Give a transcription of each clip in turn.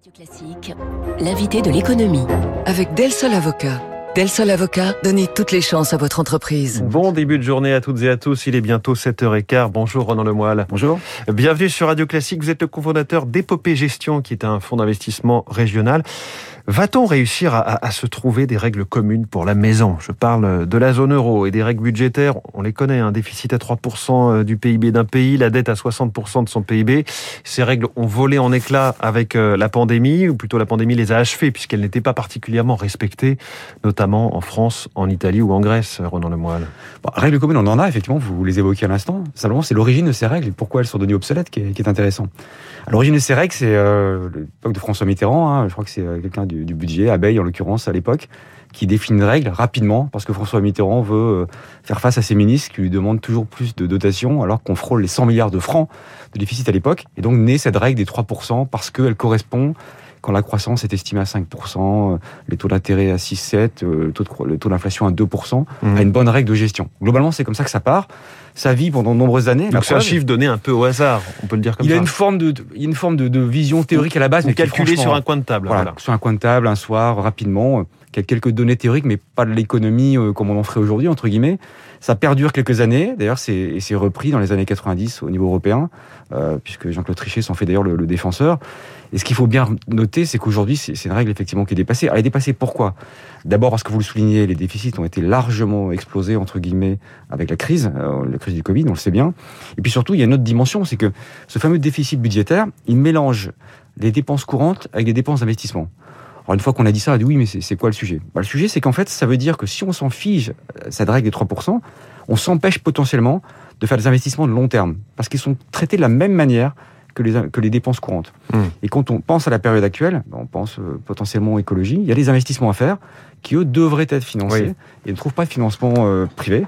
Radio Classique, l'invité de l'économie. Avec Del Sol Avocat. Del Sol Avocat, donnez toutes les chances à votre entreprise. Bon début de journée à toutes et à tous. Il est bientôt 7h15. Bonjour Ronan Lemoyle. Bonjour. Bienvenue sur Radio Classique. Vous êtes le cofondateur d'Épopée Gestion, qui est un fonds d'investissement régional. Va-t-on réussir à, se trouver des règles communes pour la maison? Je parle de la zone euro et des règles budgétaires. On les connaît, un déficit à 3% du PIB d'un pays, la dette à 60% de son PIB. Ces règles ont volé en éclats avec euh, la pandémie, ou plutôt la pandémie les a achevées, puisqu'elles n'étaient pas particulièrement respectées, notamment en France, en Italie ou en Grèce, Ronan Lemoyle. Bon, règles communes, on en a, effectivement, vous les évoquez à l'instant. Simplement, c'est l'origine de ces règles et pourquoi elles sont devenues obsolètes qui est, qui intéressant. L'origine de ces règles, c'est euh, l'époque de François Mitterrand, hein, je crois que c'est euh, quelqu'un du, du, budget, Abeille en l'occurrence à l'époque, qui définit une règle rapidement, parce que François Mitterrand veut euh, faire face à ses ministres qui lui demandent toujours plus de dotations, alors qu'on frôle les 100 milliards de francs de déficit à l'époque. Et donc naît cette règle des 3%, parce qu'elle correspond quand la croissance est estimée à 5%, les taux d'intérêt à 6-7, le taux d'inflation à 2%, mmh. à une bonne règle de gestion. Globalement, c'est comme ça que ça part. Ça vit pendant de nombreuses années. Donc c'est un chiffre donné un peu au hasard, on peut le dire comme il ça. Il y a une forme de, il y a une forme de, de vision théorique à la base, mais calculé sur un coin de table. Voilà, voilà, sur un coin de table, un soir, rapidement, qui a quelques données théoriques, mais pas de l'économie euh, comme on en ferait aujourd'hui, entre guillemets. Ça perdure quelques années, d'ailleurs, c'est repris dans les années 90 au niveau européen, euh, puisque Jean-Claude Trichet s'en fait d'ailleurs le, le, défenseur. Et ce qu'il faut bien noter, c'est qu'aujourd'hui, c'est une règle effectivement qui est dépassée. Elle est dépassée pourquoi? D'abord parce que vous le soulignez, les déficits ont été largement explosés, entre guillemets, avec la crise, euh, crise du Covid, on le sait bien. Et puis surtout, il y a une autre dimension, c'est que ce fameux déficit budgétaire, il mélange les dépenses courantes avec les dépenses d'investissement. Alors une fois qu'on a dit ça, on a dit oui, mais c'est quoi le sujet? Bah, Le sujet, c'est qu'en fait, ça veut dire que si on s'en fige cette règle des 3%, on s'empêche potentiellement de faire des investissements de long terme, parce qu'ils sont traités de la même manière que les, que les dépenses courantes. Mmh. Et quand on pense à la période actuelle, on pense euh, potentiellement écologie, il y a des investissements à faire qui, eux, devraient être financés oui. et ne trouvent pas de financement euh, privé.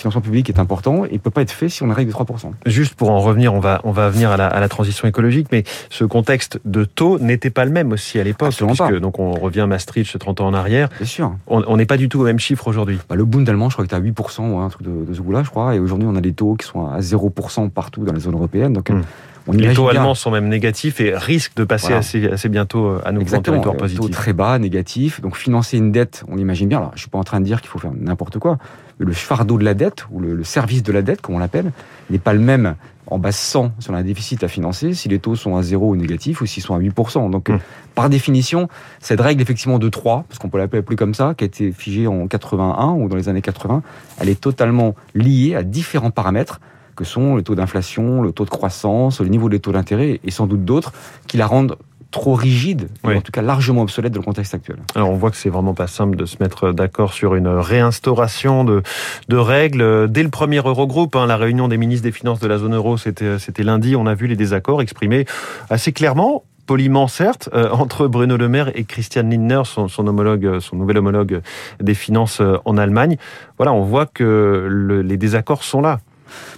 Le financement public est important et ne peut pas être fait si on a règle de 3%. Juste pour en revenir, on va, on va venir à la, à la transition écologique, mais ce contexte de taux n'était pas le même aussi à l'époque. Donc on revient à Maastricht 30 ans en arrière. Bien sûr. On n'est pas du tout au même chiffre aujourd'hui. Bah, le Bund allemand, je crois que était à 8% ou un truc de, de ce goût-là, je crois. Et aujourd'hui, on a des taux qui sont à 0% partout dans la zone européenne. Donc, mmh. On les taux allemands sont même négatifs et risquent de passer voilà. assez, assez, bientôt à nouveau en territoire positif. Taux très bas, négatif. Donc financer une dette, on l'imagine bien. Alors, je suis pas en train de dire qu'il faut faire n'importe quoi. Mais le fardeau de la dette ou le, le service de la dette, comme on l'appelle, n'est pas le même en base 100 sur un déficit à financer si les taux sont à 0 ou négatifs ou s'ils sont à 8%. Donc, mmh. par définition, cette règle effectivement de 3, parce qu'on peut l'appeler plus comme ça, qui a été figée en 81 ou dans les années 80, elle est totalement liée à différents paramètres que sont le taux d'inflation, le taux de croissance, le niveau des taux d'intérêt et sans doute d'autres qui la rendent trop rigide, oui. ou en tout cas largement obsolète dans le contexte actuel. Alors on voit que c'est vraiment pas simple de se mettre d'accord sur une réinstauration de, de règles. Dès le premier Eurogroupe, hein, la réunion des ministres des Finances de la zone euro, c'était lundi, on a vu les désaccords exprimés assez clairement poliment certes, euh, entre Bruno Le Maire et Christian Lindner, son, son, homologue, son nouvel homologue des finances euh, en Allemagne. Voilà, on voit que le, les désaccords sont là.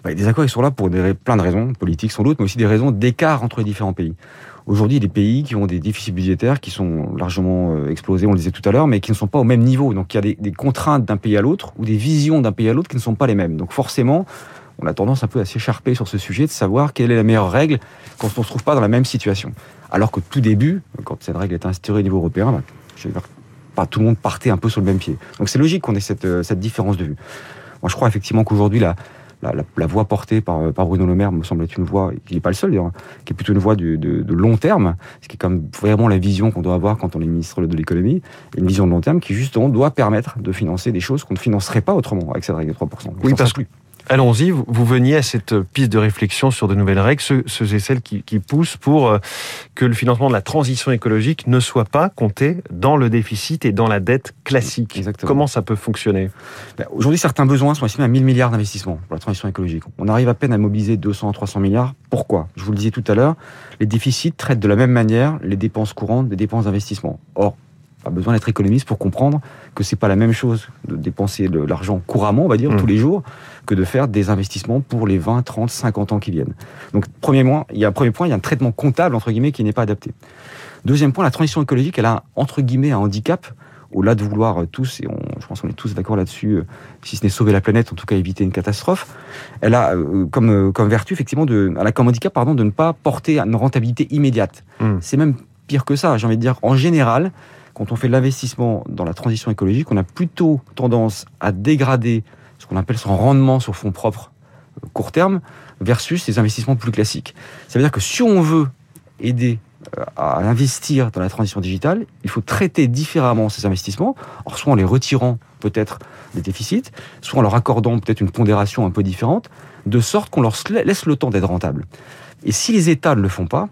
Bah, les désaccords, ils sont là pour plein de raisons, politiques sans doute, mais aussi des raisons d'écart entre les différents pays. Aujourd'hui, des pays qui ont des déficits budgétaires qui sont largement euh, explosés, on le disait tout à l'heure, mais qui ne sont pas au même niveau. Donc il y a des, contraintes d'un pays à l'autre ou des visions d'un pays à l'autre qui ne sont pas les mêmes. Donc forcément, on a tendance un peu à s'écharper sur ce sujet de savoir quelle est la meilleure règle quand on ne se trouve pas dans la même situation. Alors qu'au tout début, quand cette règle est instaurée au niveau européen, bah, je veux dire, pas tout le monde partait un peu sur le même pied. Donc c'est logique qu'on ait cette, euh, différence de vue. Moi, je crois effectivement qu'aujourd'hui, la, la, la, la, voie portée par, par Bruno Le Maire me semble être une voie, qui n'est pas le seul d'ailleurs, qui est plutôt une voie de, de, de, long terme, ce qui est comme vraiment la vision qu'on doit avoir quand on est ministre de l'économie, une vision de long terme qui justement doit permettre de financer des choses qu'on ne financerait pas autrement avec cette règle de 3%. Oui, parce que Allons-y, vous, vous, veniez à cette piste de réflexion sur de nouvelles règles, ceux, ceux et celles qui, qui, poussent pour euh, que le financement de la transition écologique ne soit pas compté dans le déficit et dans la dette classique. Exactement. Comment ça peut fonctionner? Ben, Aujourd'hui, certains besoins sont estimés à 1000 milliards d'investissements pour la transition écologique. On arrive à peine à mobiliser 200 à 300 milliards. Pourquoi? Je vous le disais tout à l'heure, les déficits traitent de la même manière les dépenses courantes des dépenses d'investissement. Or, pas besoin d'être économiste pour comprendre que c'est pas la même chose de dépenser de l'argent couramment, on va dire, mmh. tous les jours, que de faire des investissements pour les 20, 30, 50 ans qui viennent. Donc, premier point, il y a un premier point, il y a un traitement comptable, entre guillemets, qui n'est pas adapté. Deuxième point, la transition écologique, elle a, entre guillemets, un handicap, au-delà de vouloir tous, et on, je pense qu'on est tous d'accord là-dessus, euh, si ce n'est sauver la planète, en tout cas éviter une catastrophe, elle a euh, comme, comme vertu, effectivement, de, elle a comme handicap, pardon, de ne pas porter une rentabilité immédiate. Mmh. C'est même pire que ça. J'ai envie de dire, en général, quand on fait l'investissement dans la transition écologique, on a plutôt tendance à dégrader ce qu'on appelle son rendement sur fonds propres euh, court terme versus les investissements plus classiques. Ça veut dire que si on veut aider euh, à investir dans la transition digitale, il faut traiter différemment ces investissements, soit en les retirant peut-être des déficits, soit en leur accordant peut-être une pondération un peu différente, de sorte qu'on leur laisse le temps d'être rentable. Et si les États ne le font pas,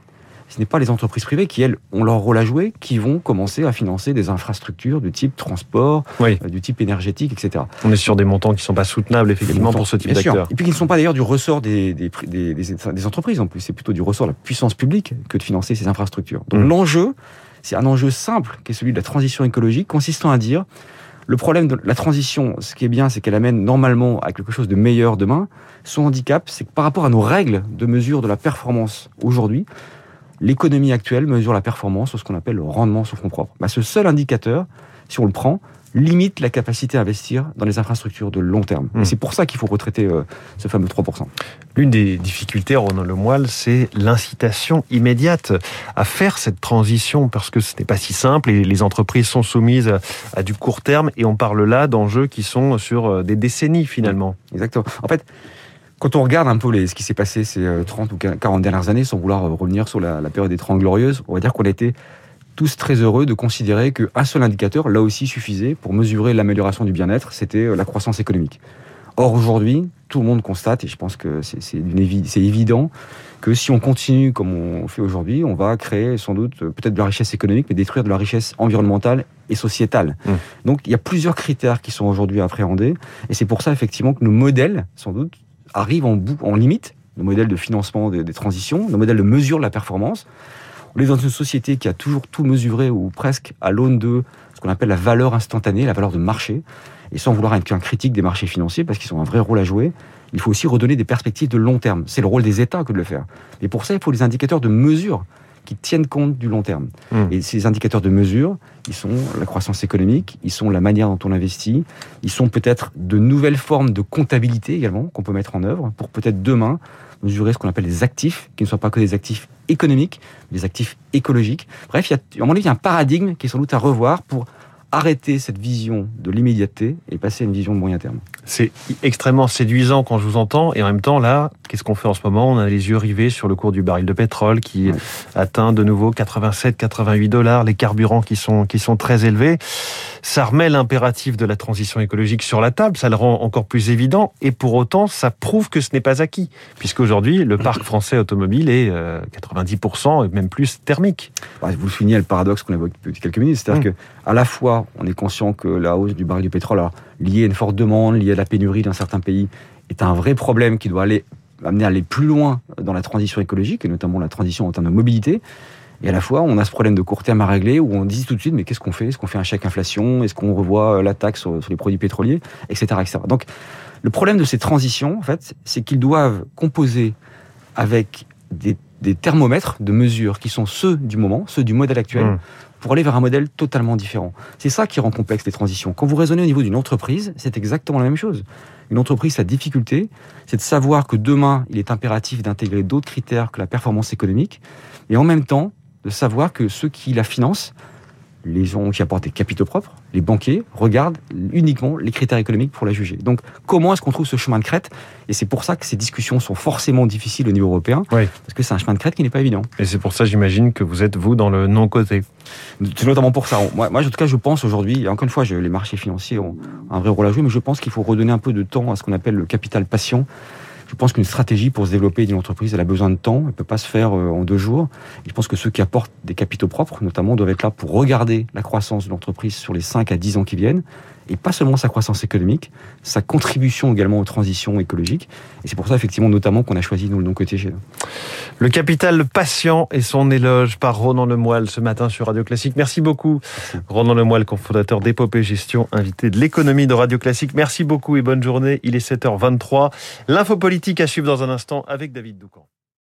ce n'est pas les entreprises privées qui, elles, ont leur rôle à jouer, qui vont commencer à financer des infrastructures du type transport, euh, du type énergétique, etc. On est sur des montants qui ne sont pas soutenables, effectivement, pour ce type d'acteurs. Et puis qui ne sont pas d'ailleurs du ressort des, des, des, entreprises, en plus. C'est plutôt du ressort de la puissance publique que de financer ces infrastructures. Donc mmh. l'enjeu, c'est un enjeu simple, qui est celui de la transition écologique, consistant à dire le problème de la transition, ce qui est bien, c'est qu'elle amène normalement à quelque chose de meilleur demain. Son handicap, c'est que par rapport à nos règles de mesure de la performance aujourd'hui, l'économie actuelle mesure la performance, ce qu'on appelle le rendement sur fonds propres. Bah, ce seul indicateur, si on le prend, limite la capacité à investir dans les infrastructures de long terme. Hmm. C'est pour ça qu'il faut retraiter euh, ce fameux 3%. L'une des difficultés, Ronan Lemoyle, c'est l'incitation immédiate à faire cette transition, parce que ce n'est pas si simple, et les entreprises sont soumises à, du court terme, et on parle là d'enjeux qui sont sur euh, des décennies finalement. Exactement. En fait, quand on regarde un peu les, ce qui s'est passé ces 30 euh, ou 40 dernières années, sans vouloir euh, revenir sur la, période des 30 glorieuses, on va dire qu'on a été tous très heureux de considérer qu'un seul indicateur, là aussi, suffisait pour mesurer l'amélioration du bien-être, c'était euh, la croissance économique. Or, aujourd'hui, tout le monde constate, et je pense que c'est évident, que si on continue comme on fait aujourd'hui, on va créer sans doute peut-être de la richesse économique, mais détruire de la richesse environnementale et sociétale. Mmh. Donc, il y a plusieurs critères qui sont aujourd'hui appréhendés, et c'est pour ça, effectivement, que nos modèles, sans doute, arrive en, bout, en limite, nos modèles de financement des, transitions, nos modèles de mesure de la performance. On est dans une société qui a toujours tout mesuré, ou presque, à l'aune de ce qu'on appelle la valeur instantanée, la valeur de marché. Et sans vouloir être qu'un critique des marchés financiers, parce qu'ils ont un vrai rôle à jouer, il faut aussi redonner des perspectives de long terme. C'est le rôle des États que de le faire. Et pour ça, il faut des indicateurs de mesure qui tiennent compte du long terme. Hmm. Et ces indicateurs de mesure, ils sont la croissance économique, ils sont la manière dont on investit, ils sont peut-être de nouvelles formes de comptabilité également qu'on peut mettre en œuvre pour peut-être demain mesurer ce qu'on appelle les actifs, qui ne soient pas que des actifs économiques, des actifs écologiques. Bref, il y a, à mon avis, il y a un paradigme qui est sans doute à revoir pour arrêter cette vision de l'immédiateté et passer à une vision de moyen terme. C'est extrêmement séduisant quand je vous entends, et en même temps, là, qu'est-ce qu'on fait en ce moment? On a les yeux rivés sur le cours du baril de pétrole qui atteint de nouveau 87, 88 dollars, les carburants qui sont, qui sont très élevés. Ça remet l'impératif de la transition écologique sur la table, ça le rend encore plus évident, et pour autant, ça prouve que ce n'est pas acquis, puisqu'aujourd'hui, le parc français automobile est 90% euh, et même plus thermique. Vous le soulignez, le paradoxe qu'on a évoqué depuis quelques minutes, c'est-à-dire mmh. qu'à la fois, on est conscient que la hausse du baril du pétrole, liée à une forte demande, liée à la pénurie dans certains pays, est un vrai problème qui doit aller amener à aller plus loin dans la transition écologique, et notamment la transition en termes de mobilité. Et à la fois, on a ce problème de court terme à régler où on dit tout de suite, mais qu'est-ce qu'on fait? Est-ce qu'on fait un chèque inflation? Est-ce qu'on revoit euh, la taxe sur, les produits pétroliers? Etc. etc. Donc, le problème de ces transitions, en fait, c'est qu'ils doivent composer avec des, thermomètres de mesure qui sont ceux du moment, ceux du modèle actuel, mmh pour aller vers un modèle totalement différent. C'est ça qui rend complexe les transitions. Quand vous raisonnez au niveau d'une entreprise, c'est exactement la même chose. Une entreprise, sa difficulté, c'est de savoir que demain, il est impératif d'intégrer d'autres critères que la performance économique, et en même temps, de savoir que ceux qui la financent les gens qui apportent des capitaux propres, les banquiers, regardent uniquement les critères économiques pour la juger. Donc, comment est-ce qu'on trouve ce chemin de crête? Et c'est pour ça que ces discussions sont forcément difficiles au niveau européen, parce que c'est un chemin de crête qui n'est pas évident. Et c'est pour ça, j'imagine, que vous êtes, vous, dans le non-côté. C'est notamment pour ça. Moi, moi, en tout cas, je pense aujourd'hui, encore une fois, les marchés financiers ont un vrai rôle à jouer, mais je pense qu'il faut redonner un peu de temps à ce qu'on appelle le capital patient je pense qu'une stratégie pour se développer d'une entreprise, elle a besoin de temps. Elle ne peut pas se faire euh, en deux jours. je pense que ceux qui apportent des capitaux propres, notamment, doivent être là pour regarder la croissance de l'entreprise sur les 5 à 10 ans qui viennent. Et pas seulement sa croissance économique, sa contribution également aux transitions écologiques. Et c'est pour ça, effectivement, notamment, qu'on a choisi, nous, le nom côté G. Le capital patient et son éloge par Ronan Lemoyle ce matin sur Radio Classique. Merci beaucoup, Ronan Lemoyle, cofondateur d'Épopée Gestion, invité de l'économie de Radio Classique. Merci beaucoup et bonne journée. Il est 7h23. L'info politique à suivre dans un instant avec David Doucan.